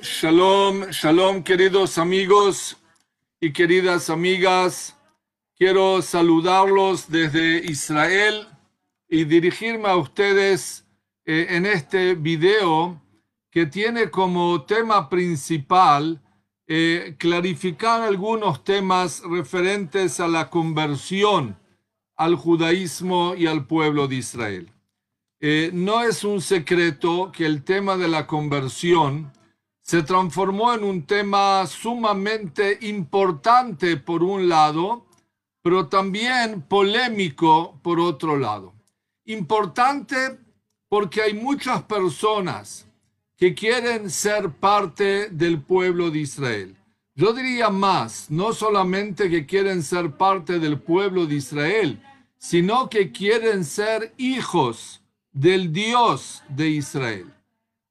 Shalom, shalom queridos amigos y queridas amigas. Quiero saludarlos desde Israel y dirigirme a ustedes eh, en este video que tiene como tema principal eh, clarificar algunos temas referentes a la conversión al judaísmo y al pueblo de Israel. Eh, no es un secreto que el tema de la conversión se transformó en un tema sumamente importante por un lado, pero también polémico por otro lado. Importante porque hay muchas personas que quieren ser parte del pueblo de Israel. Yo diría más, no solamente que quieren ser parte del pueblo de Israel, sino que quieren ser hijos del Dios de Israel.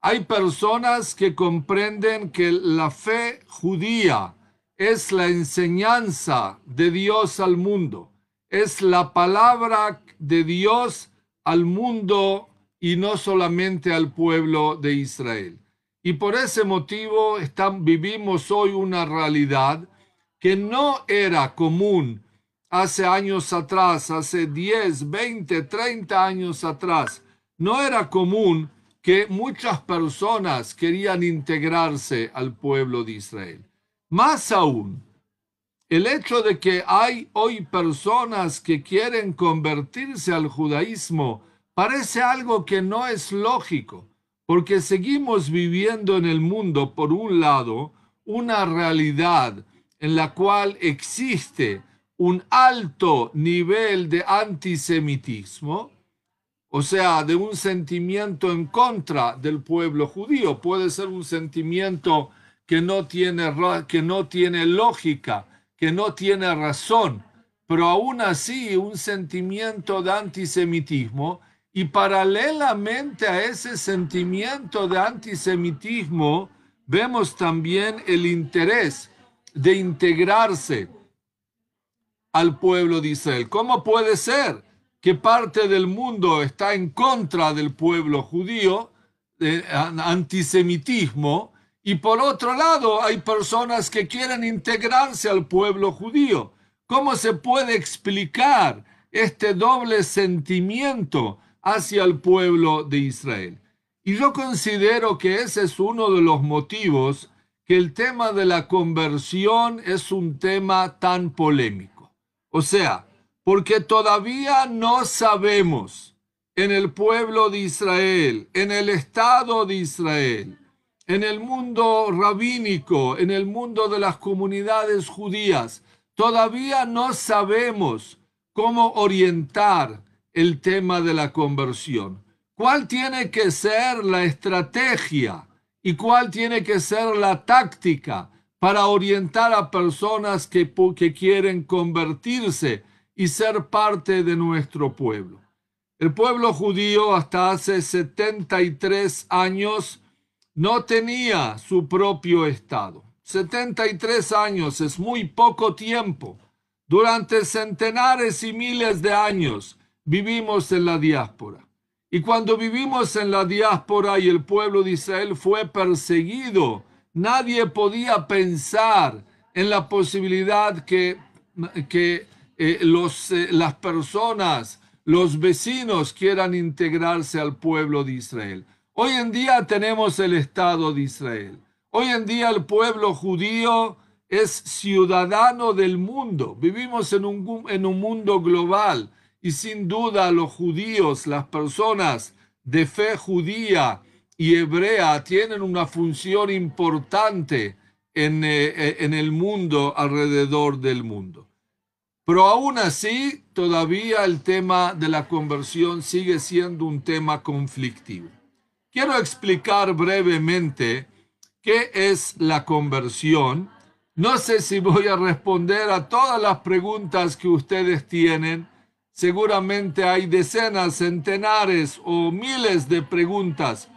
Hay personas que comprenden que la fe judía es la enseñanza de Dios al mundo, es la palabra de Dios al mundo y no solamente al pueblo de Israel. Y por ese motivo vivimos hoy una realidad que no era común hace años atrás, hace 10, 20, 30 años atrás. No era común que muchas personas querían integrarse al pueblo de Israel. Más aún, el hecho de que hay hoy personas que quieren convertirse al judaísmo parece algo que no es lógico, porque seguimos viviendo en el mundo, por un lado, una realidad en la cual existe un alto nivel de antisemitismo, o sea, de un sentimiento en contra del pueblo judío. Puede ser un sentimiento que no tiene, que no tiene lógica, que no tiene razón, pero aún así un sentimiento de antisemitismo y paralelamente a ese sentimiento de antisemitismo vemos también el interés de integrarse al pueblo de Israel. ¿Cómo puede ser? Que parte del mundo está en contra del pueblo judío, antisemitismo, y por otro lado hay personas que quieren integrarse al pueblo judío. ¿Cómo se puede explicar este doble sentimiento hacia el pueblo de Israel? Y yo considero que ese es uno de los motivos que el tema de la conversión es un tema tan polémico. O sea, porque todavía no sabemos en el pueblo de Israel, en el Estado de Israel, en el mundo rabínico, en el mundo de las comunidades judías, todavía no sabemos cómo orientar el tema de la conversión. ¿Cuál tiene que ser la estrategia y cuál tiene que ser la táctica para orientar a personas que, que quieren convertirse y ser parte de nuestro pueblo. El pueblo judío hasta hace 73 años no tenía su propio Estado. 73 años es muy poco tiempo. Durante centenares y miles de años vivimos en la diáspora. Y cuando vivimos en la diáspora y el pueblo de Israel fue perseguido, nadie podía pensar en la posibilidad que, que eh, los, eh, las personas, los vecinos quieran integrarse al pueblo de Israel. Hoy en día tenemos el Estado de Israel. Hoy en día el pueblo judío es ciudadano del mundo. Vivimos en un, en un mundo global y sin duda los judíos, las personas de fe judía y hebrea tienen una función importante en, eh, en el mundo, alrededor del mundo. Pero aún así, todavía el tema de la conversión sigue siendo un tema conflictivo. Quiero explicar brevemente qué es la conversión. No sé si voy a responder a todas las preguntas que ustedes tienen. Seguramente hay decenas, centenares o miles de preguntas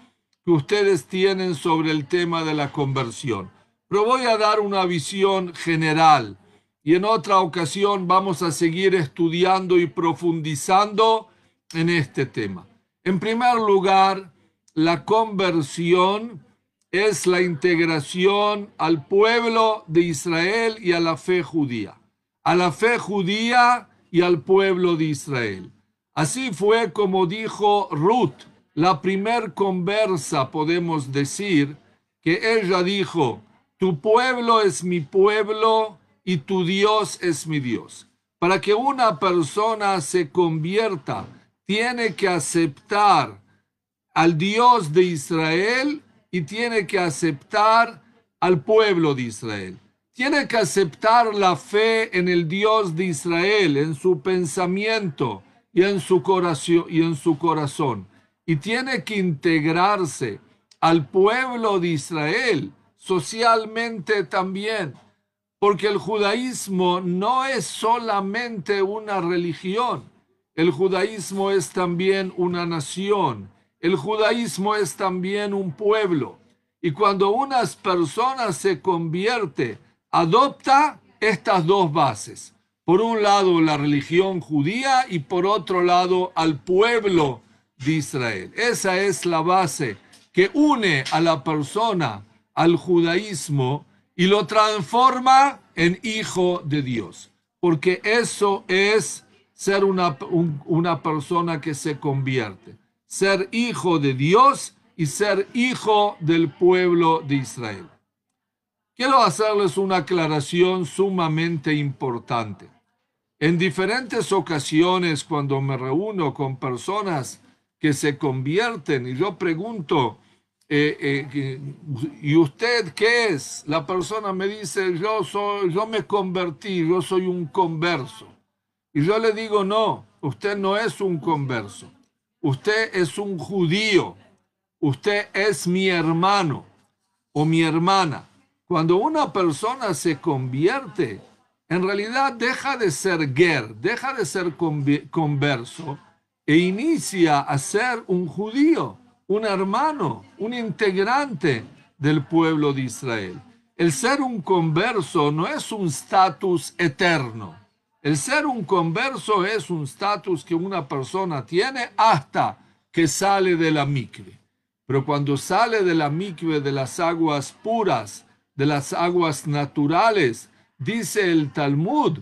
que ustedes tienen sobre el tema de la conversión. Pero voy a dar una visión general y en otra ocasión vamos a seguir estudiando y profundizando en este tema. En primer lugar, la conversión es la integración al pueblo de Israel y a la fe judía. A la fe judía y al pueblo de Israel. Así fue como dijo Ruth, la primer conversa, podemos decir, que ella dijo, tu pueblo es mi pueblo y tu Dios es mi Dios. Para que una persona se convierta, tiene que aceptar al Dios de Israel y tiene que aceptar al pueblo de Israel. Tiene que aceptar la fe en el Dios de Israel, en su pensamiento y en su corazón. Y, en su corazón. y tiene que integrarse al pueblo de Israel socialmente también, porque el judaísmo no es solamente una religión, el judaísmo es también una nación, el judaísmo es también un pueblo. Y cuando unas personas se convierte, adopta estas dos bases. Por un lado la religión judía y por otro lado al pueblo de Israel. Esa es la base que une a la persona al judaísmo y lo transforma en hijo de Dios. Porque eso es ser una, una persona que se convierte. Ser hijo de Dios y ser hijo del pueblo de Israel. Quiero hacerles una aclaración sumamente importante. En diferentes ocasiones, cuando me reúno con personas que se convierten y yo pregunto, eh, eh, ¿y usted qué es? La persona me dice, yo, soy, yo me convertí, yo soy un converso. Y yo le digo, no, usted no es un converso, usted es un judío, usted es mi hermano o mi hermana. Cuando una persona se convierte, en realidad deja de ser ger, deja de ser converso e inicia a ser un judío, un hermano, un integrante del pueblo de Israel. El ser un converso no es un estatus eterno. El ser un converso es un estatus que una persona tiene hasta que sale de la mikve. Pero cuando sale de la mikve de las aguas puras, de las aguas naturales, dice el Talmud,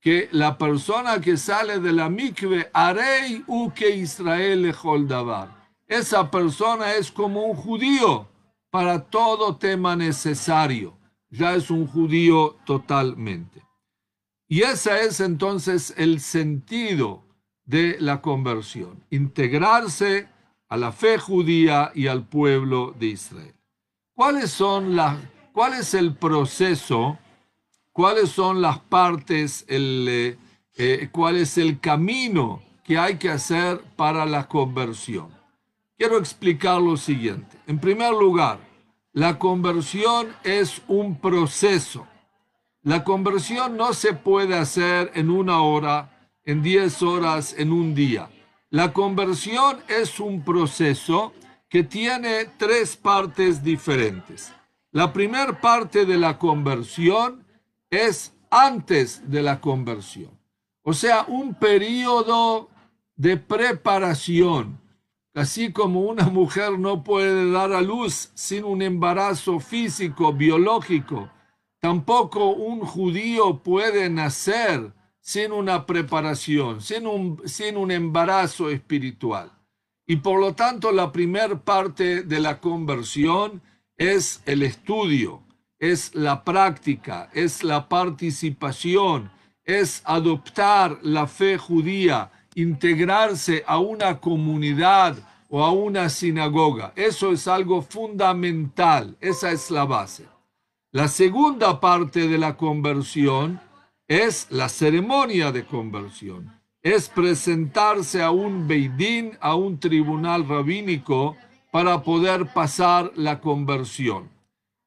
que la persona que sale de la mikve, harei uke Israel davar. Esa persona es como un judío para todo tema necesario. Ya es un judío totalmente. Y ese es entonces el sentido de la conversión, integrarse a la fe judía y al pueblo de Israel. ¿Cuáles son ¿Cuál es el proceso? ¿Cuáles son las partes? Eh, eh, ¿Cuál es el camino que hay que hacer para la conversión? Quiero explicar lo siguiente. En primer lugar, la conversión es un proceso. La conversión no se puede hacer en una hora, en diez horas, en un día. La conversión es un proceso que tiene tres partes diferentes. La primera parte de la conversión es antes de la conversión. O sea, un periodo de preparación. Así como una mujer no puede dar a luz sin un embarazo físico, biológico, tampoco un judío puede nacer sin una preparación, sin un, embarazo espiritual. Y por lo tanto, la primera parte de la conversión es el estudio, es la práctica, es la participación, es adoptar la fe judía, integrarse a una comunidad o a una sinagoga. Eso es algo fundamental, esa es la base. La segunda parte de la conversión es la ceremonia de conversión. Es presentarse a un beidín, a un tribunal rabínico, para poder pasar la conversión.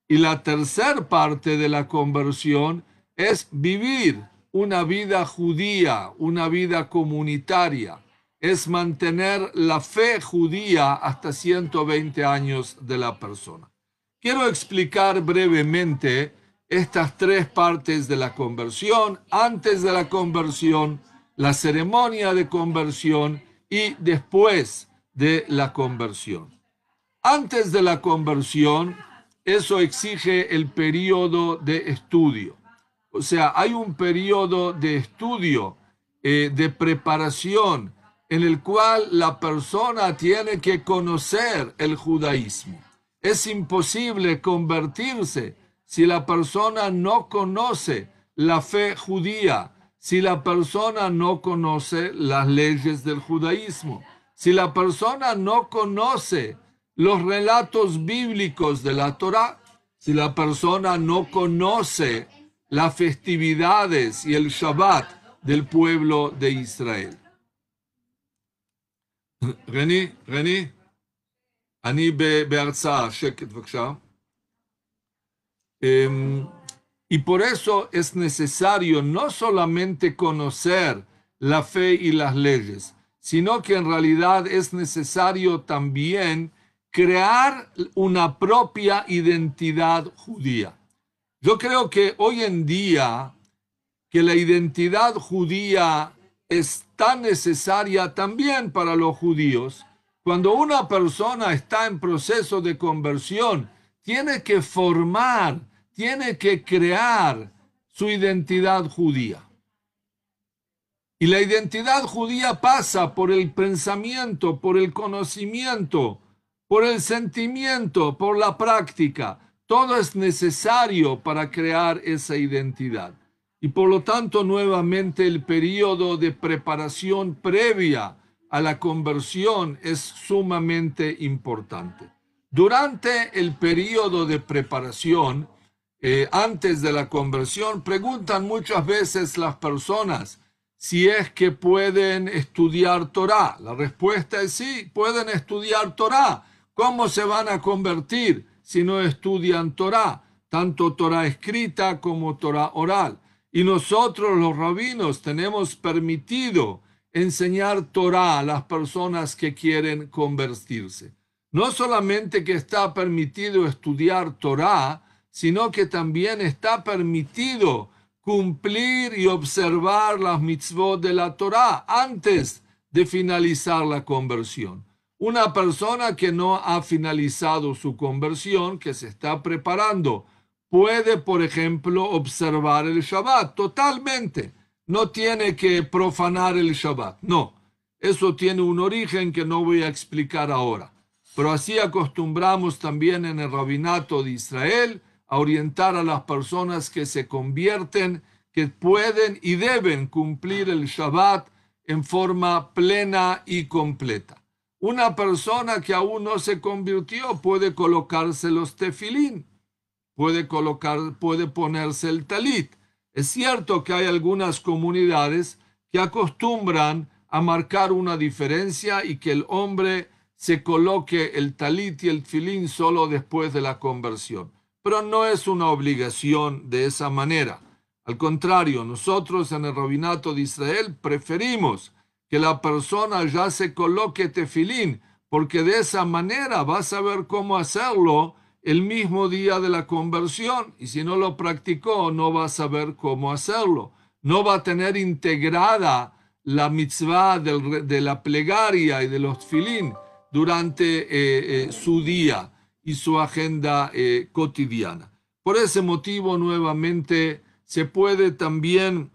Y la tercera parte de la conversión es vivir una vida judía, una vida comunitaria. Es mantener la fe judía hasta 120 años de la persona. Quiero explicar brevemente estas tres partes de la conversión, antes de la conversión, la ceremonia de conversión y después de la conversión. Antes de la conversión eso exige el periodo de estudio. O sea, hay un periodo de estudio, eh, de preparación, en el cual la persona tiene que conocer el judaísmo. Es imposible convertirse si la persona no conoce la fe judía, si la persona no conoce las leyes del judaísmo, si la persona no conoce los relatos bíblicos de la Torá, si la persona no conoce las festividades y el Shabbat del pueblo de Israel. רני, רני, אני בהרצאה, שקט בבקשה. Y por eso es necesario no solamente conocer la fe y las leyes, sino que en realidad es necesario también crear una propia identidad judía. Yo creo que hoy en día que la identidad judía es tan necesaria también para los judíos. Cuando una persona está en proceso de conversión, tiene que formar, tiene que crear su identidad judía. Y la identidad judía pasa por el pensamiento, por el conocimiento, por el sentimiento, por la práctica. Todo es necesario para crear esa identidad y por lo tanto nuevamente el periodo de preparación previa a la conversión es sumamente importante. Durante el periodo de preparación, eh, antes de la conversión, preguntan muchas veces las personas si es que pueden estudiar Torah. La respuesta es sí, pueden estudiar Torah. ¿Cómo se van a convertir si no estudian Torah? Tanto Torah escrita como Torah oral. Y nosotros los rabinos tenemos permitido enseñar Torah a las personas que quieren convertirse. No solamente que está permitido estudiar Torah, sino que también está permitido cumplir y observar las mitzvot de la Torah antes de finalizar la conversión. Una persona que no ha finalizado su conversión, que se está preparando puede, por ejemplo, observar el Shabbat totalmente. No tiene que profanar el Shabbat. No, eso tiene un origen que no voy a explicar ahora. Pero así acostumbramos también en el rabinato de Israel a orientar a las personas que se convierten, que pueden y deben cumplir el Shabbat en forma plena y completa. Una persona que aún no se convirtió puede colocarse los tefilín puede colocar, puede ponerse el talit. Es cierto que hay algunas comunidades que acostumbran a marcar una diferencia y que el hombre se coloque el talit y el filín solo después de la conversión. Pero no es una obligación de esa manera. Al contrario, nosotros en el rabinato de Israel preferimos que la persona ya se coloque tefilín, porque de esa manera va a saber cómo hacerlo el mismo día de la conversión y si no lo practicó no va a saber cómo hacerlo. No va a tener integrada la mitzvah de la plegaria y de los filín durante eh, eh, su día y su agenda eh, cotidiana. Por ese motivo, nuevamente, se puede también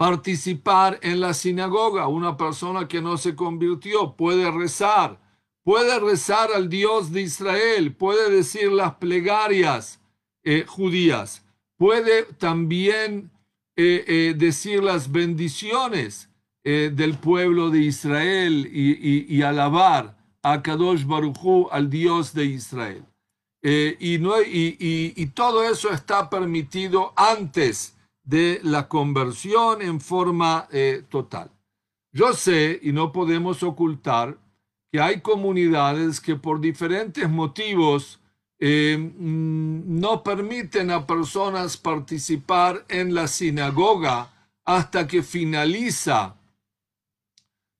participar en la sinagoga. Una persona que no se convirtió puede rezar puede rezar al Dios de Israel, puede decir las plegarias eh, judías, puede también eh, eh, decir las bendiciones del pueblo de Israel y, alabar a Kadosh Baruchú, al Dios de Israel. Y, no, y todo eso está permitido antes de la conversión en forma total. Yo sé, y no podemos ocultar, que hay comunidades que por diferentes motivos eh, mm, no permiten a personas participar en la sinagoga hasta que finaliza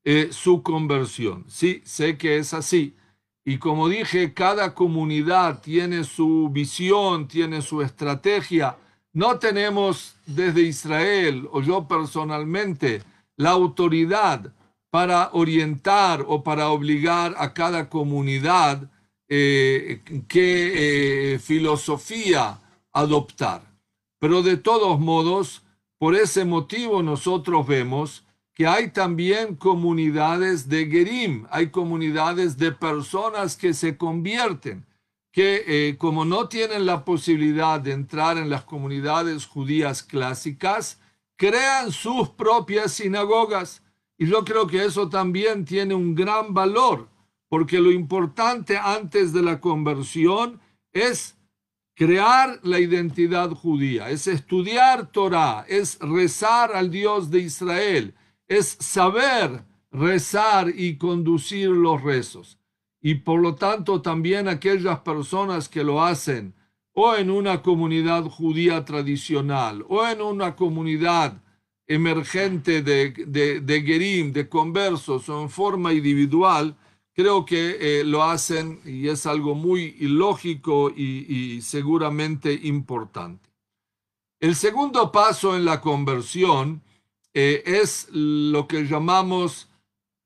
eh, su conversión. Sí, sé que es así. Y como dije, cada comunidad tiene su visión, tiene su estrategia. No tenemos desde Israel o yo personalmente la autoridad para orientar o para obligar a cada comunidad eh, qué eh, filosofía adoptar. Pero de todos modos, por ese motivo nosotros vemos que hay también comunidades de Gerim, hay comunidades de personas que se convierten, que eh, como no tienen la posibilidad de entrar en las comunidades judías clásicas, crean sus propias sinagogas. Y yo creo que eso también tiene un gran valor, porque lo importante antes de la conversión es crear la identidad judía, es estudiar Torah, es rezar al Dios de Israel, es saber rezar y conducir los rezos. Y por lo tanto también aquellas personas que lo hacen o en una comunidad judía tradicional o en una comunidad emergente de, de, de gerim, de conversos o en forma individual, creo que eh, lo hacen y es algo muy ilógico y seguramente importante. El segundo paso en la conversión eh, es lo que llamamos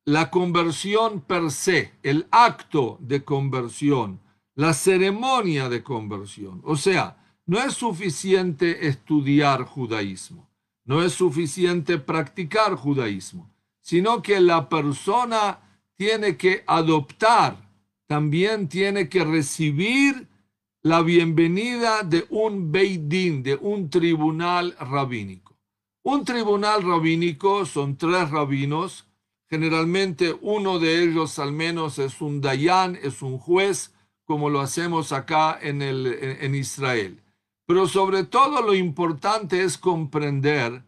la conversión per se, el acto de conversión, la ceremonia de conversión. O sea, no es suficiente estudiar judaísmo, no es suficiente practicar judaísmo, sino que la persona tiene que adoptar, también tiene que recibir la bienvenida de un Beidín, de un tribunal rabínico. Un tribunal rabínico son tres rabinos, generalmente uno de ellos al menos es un dayan, es un juez, como lo hacemos acá en, el, en Israel. Pero sobre todo lo importante es comprender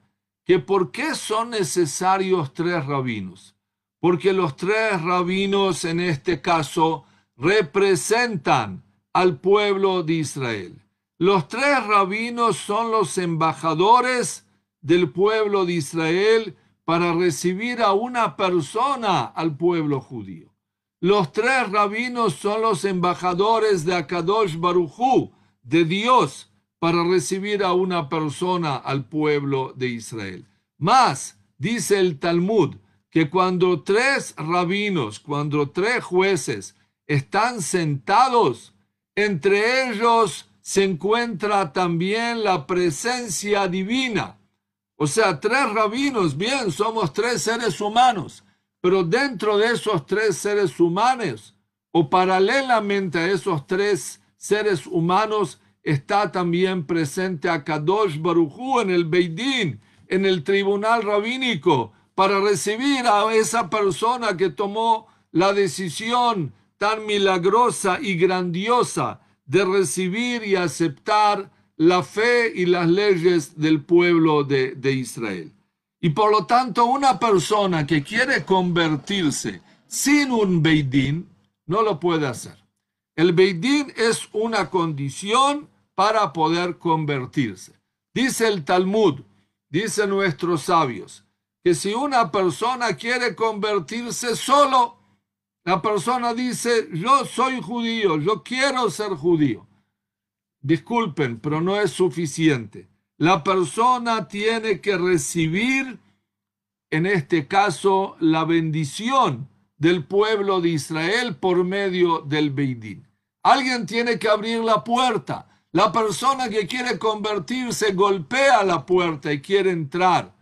que por qué son necesarios tres rabinos. Porque los tres rabinos en este caso representan al pueblo de Israel. Los tres rabinos son los embajadores del pueblo de Israel para recibir a una persona al pueblo judío. Los tres rabinos son los embajadores de Akadosh Baruchú, de Dios, para recibir a una persona al pueblo de Israel. Más, dice el Talmud, que cuando tres rabinos, cuando tres jueces están sentados, entre ellos se encuentra también la presencia divina o sea, tres rabinos, bien, somos tres seres humanos, pero dentro de esos tres seres humanos, o paralelamente a esos tres seres humanos, está también presente a Kadosh Barujú en el Beidín, en el tribunal rabínico, para recibir a esa persona que tomó la decisión tan milagrosa y grandiosa de recibir y aceptar la fe y las leyes del pueblo de, Israel. Y por lo tanto, una persona que quiere convertirse sin un Beidín no lo puede hacer. El Beidín es una condición para poder convertirse. Dice el Talmud, dice nuestros sabios, que si una persona quiere convertirse solo, la persona dice, yo soy judío, yo quiero ser judío. Disculpen, pero no es suficiente. La persona tiene que recibir, en este caso, la bendición del pueblo de Israel por medio del Beidín. Alguien tiene que abrir la puerta. La persona que quiere convertirse golpea la puerta y quiere entrar.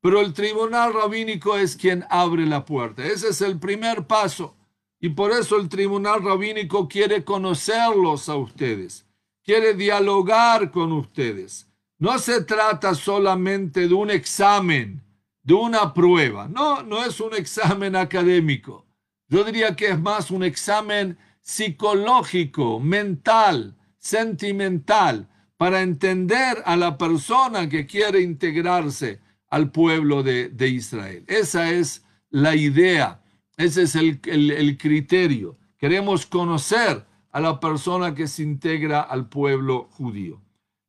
Pero el tribunal rabínico es quien abre la puerta. Ese es el primer paso. Y por eso el tribunal rabínico quiere conocerlos a ustedes quiere dialogar con ustedes. No se trata solamente de un examen, de una prueba. No, no es un examen académico. Yo diría que es más un examen psicológico, mental, sentimental, para entender a la persona que quiere integrarse al pueblo de, Israel. Esa es la idea, ese es el, el criterio. Queremos conocer a la persona que se integra al pueblo judío.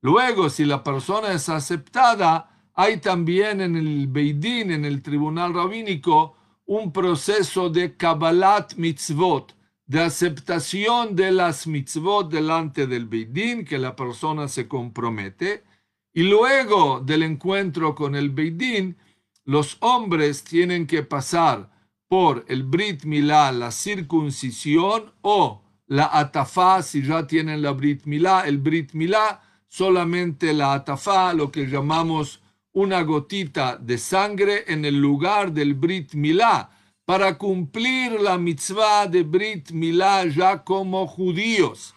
Luego, si la persona es aceptada, hay también en el Beidín, en el tribunal rabínico, un proceso de Kabbalat mitzvot, de aceptación de las mitzvot delante del Beidín, que la persona se compromete. Y luego del encuentro con el Beidín, los hombres tienen que pasar por el Brit Milá, la circuncisión o la atafá, si ya tienen la Brit Milá, el Brit Milá, solamente la atafá, lo que llamamos una gotita de sangre en el lugar del Brit Milá, para cumplir la mitzvah de Brit Milá ya como judíos.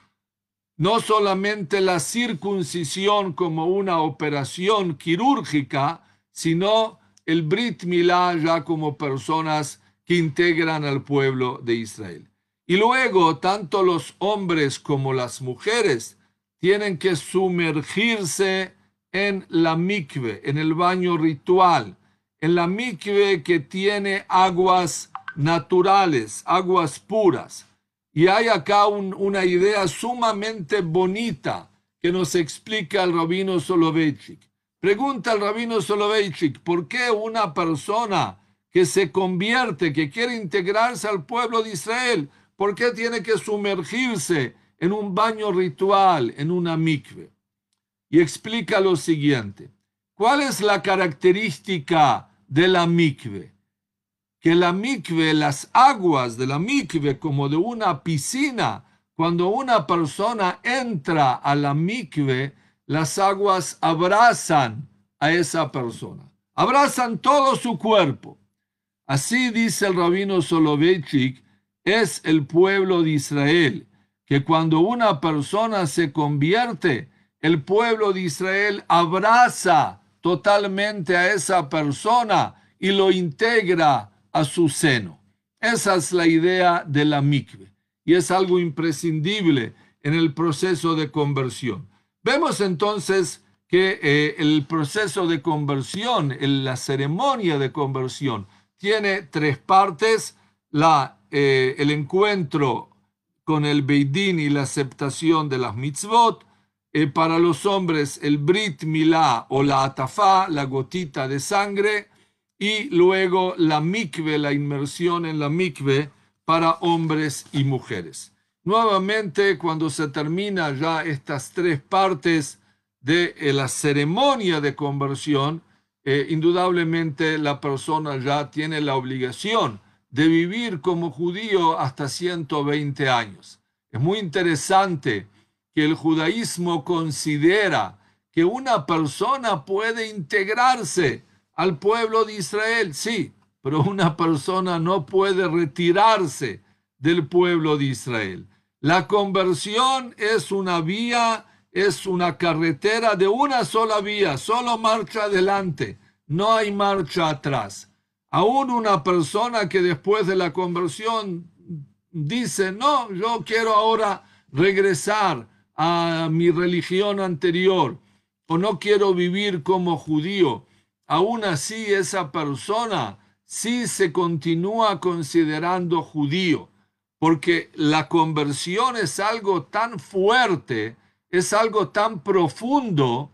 No solamente la circuncisión como una operación quirúrgica, sino el Brit Milá ya como personas que integran al pueblo de Israel. Y luego, tanto los hombres como las mujeres tienen que sumergirse en la mikve, en el baño ritual, en la mikve que tiene aguas naturales, aguas puras. Y hay acá una idea sumamente bonita que nos explica el rabino Soloveitchik. Pregunta al rabino Soloveitchik, ¿por qué una persona que se convierte, que quiere integrarse al pueblo de Israel, por qué tiene que sumergirse en un baño ritual, en una mikve? Y explica lo siguiente. ¿Cuál es la característica de la mikve? Que la mikve, las aguas de la mikve, como de una piscina, cuando una persona entra a la mikve, las aguas abrazan a esa persona, abrazan todo su cuerpo. Así dice el rabino Soloveitchik, es el pueblo de Israel, que cuando una persona se convierte, el pueblo de Israel abraza totalmente a esa persona y lo integra a su seno. Esa es la idea de la mikve y es algo imprescindible en el proceso de conversión. Vemos entonces que eh, el proceso de conversión, la ceremonia de conversión, tiene tres partes, la, eh, el encuentro con el Beidín y la aceptación de las mitzvot, eh, para los hombres el Brit Milá o la Atafá, la gotita de sangre, y luego la mikve, la inmersión en la mikve para hombres y mujeres. Nuevamente, cuando se termina ya estas tres partes de eh, la ceremonia de conversión, eh, indudablemente la persona ya tiene la obligación de vivir como judío hasta 120 años. Es muy interesante que el judaísmo considera que una persona puede integrarse al pueblo de Israel, sí, pero una persona no puede retirarse del pueblo de Israel. La conversión es una vía, es una carretera de una sola vía, solo marcha adelante, no hay marcha atrás. Aún una persona que después de la conversión dice, no, yo quiero ahora regresar a mi religión anterior o no quiero vivir como judío, aún así esa persona sí se continúa considerando judío, porque la conversión es algo tan fuerte, es algo tan profundo,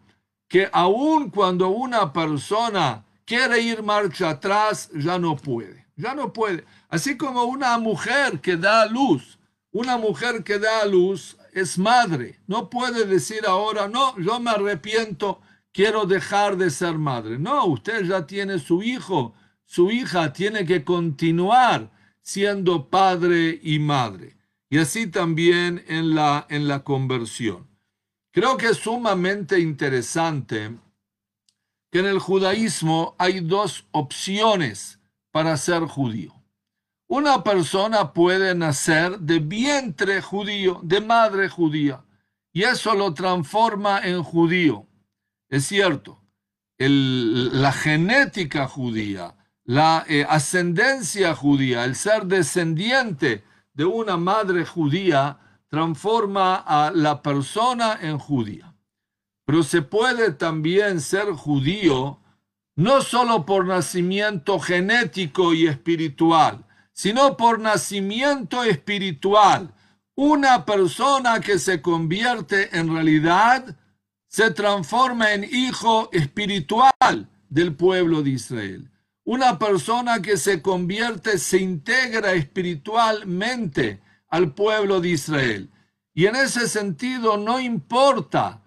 que aun cuando una persona quiere ir marcha atrás, ya no puede, ya no puede. Así como una mujer que da luz, una mujer que da luz es madre. No puede decir ahora, no, yo me arrepiento, quiero dejar de ser madre. No, usted ya tiene su hijo, su hija tiene que continuar siendo padre y madre. Y así también en la, en la conversión. Creo que es sumamente interesante que en el judaísmo hay dos opciones para ser judío. Una persona puede nacer de vientre judío, de madre judía, y eso lo transforma en judío. Es cierto, la genética judía, la eh, ascendencia judía, el ser descendiente de una madre judía, transforma a la persona en judía. Pero se puede también ser judío no solo por nacimiento genético y espiritual, sino por nacimiento espiritual. Una persona que se convierte en realidad se transforma en hijo espiritual del pueblo de Israel. Una persona que se convierte se integra espiritualmente al pueblo de Israel. Y en ese sentido no importa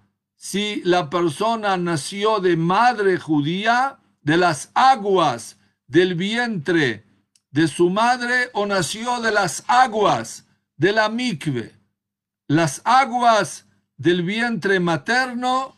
si la persona nació de madre judía, de las aguas del vientre de su madre o nació de las aguas de la mikve. las aguas del vientre materno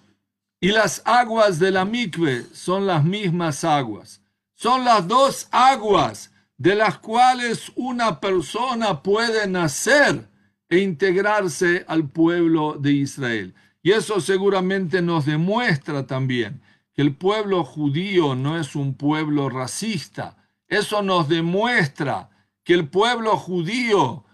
y las aguas de la mikve son las mismas aguas. Son las dos aguas de las cuales una persona puede nacer e integrarse al pueblo de Israel. Y eso seguramente nos demuestra también que el pueblo judío no es un pueblo racista. Eso nos demuestra que el pueblo judío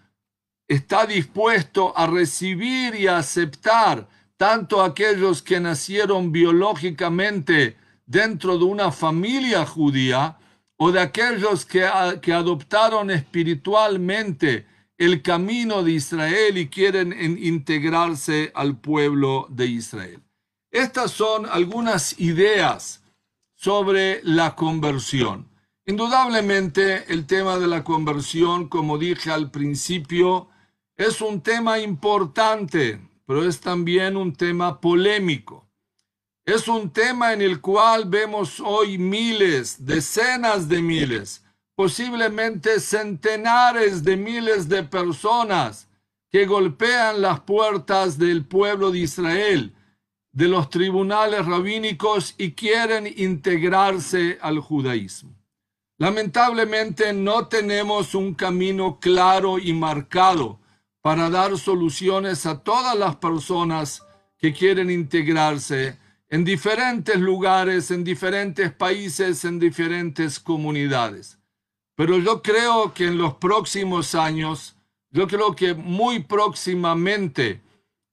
está dispuesto a recibir y a aceptar tanto aquellos que nacieron biológicamente dentro de una familia judía o de aquellos que, que adoptaron espiritualmente el camino de Israel y quieren integrarse al pueblo de Israel. Estas son algunas ideas sobre la conversión. Indudablemente el tema de la conversión, como dije al principio, es un tema importante, pero es también un tema polémico. Es un tema en el cual vemos hoy miles, decenas de miles, posiblemente centenares de miles de personas que golpean las puertas del pueblo de Israel, de los tribunales rabínicos y quieren integrarse al judaísmo. Lamentablemente no tenemos un camino claro y marcado para dar soluciones a todas las personas que quieren integrarse en diferentes lugares, en diferentes países, en diferentes comunidades. Pero yo creo que en los próximos años, yo creo que muy próximamente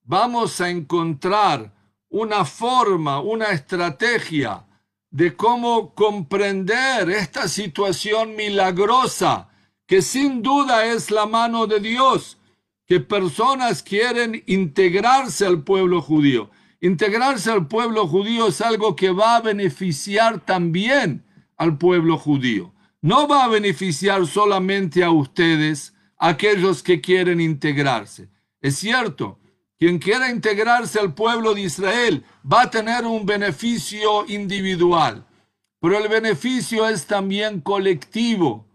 vamos a encontrar una forma, una estrategia de cómo comprender esta situación milagrosa, que sin duda es la mano de Dios, que personas quieren integrarse al pueblo judío. Integrarse al pueblo judío es algo que va a beneficiar también al pueblo judío no va a beneficiar solamente a ustedes, aquellos que quieren integrarse. Es cierto, quien quiera integrarse al pueblo de Israel va a tener un beneficio individual, pero el beneficio es también colectivo.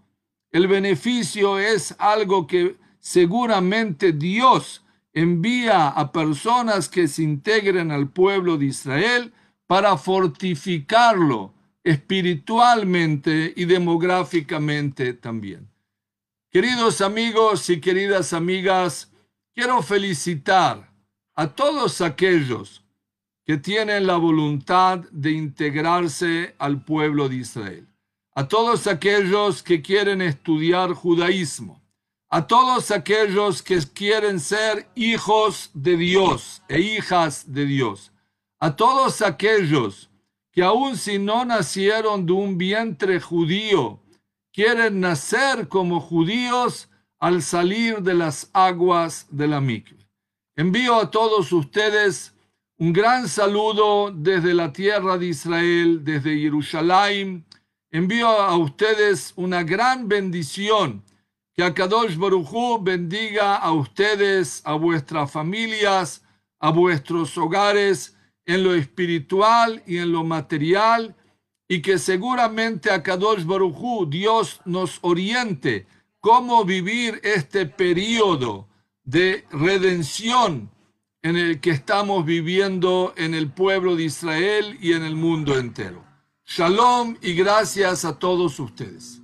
El beneficio es algo que seguramente Dios envía a personas que se integren al pueblo de Israel para fortificarlo, espiritualmente y demográficamente también. Queridos amigos y queridas amigas, quiero felicitar a todos aquellos que tienen la voluntad de integrarse al pueblo de Israel, a todos aquellos que quieren estudiar judaísmo, a todos aquellos que quieren ser hijos de Dios e hijas de Dios, a todos aquellos que aun si no nacieron de un vientre judío, quieren nacer como judíos al salir de las aguas de la mikve. Envío a todos ustedes un gran saludo desde la tierra de Israel, desde Jerusalén. Envío a ustedes una gran bendición. Que Akadosh Baruj bendiga a ustedes, a vuestras familias, a vuestros hogares en lo espiritual y en lo material, y que seguramente a Kadosh Barujú Dios nos oriente cómo vivir este periodo de redención en el que estamos viviendo en el pueblo de Israel y en el mundo entero. Shalom y gracias a todos ustedes.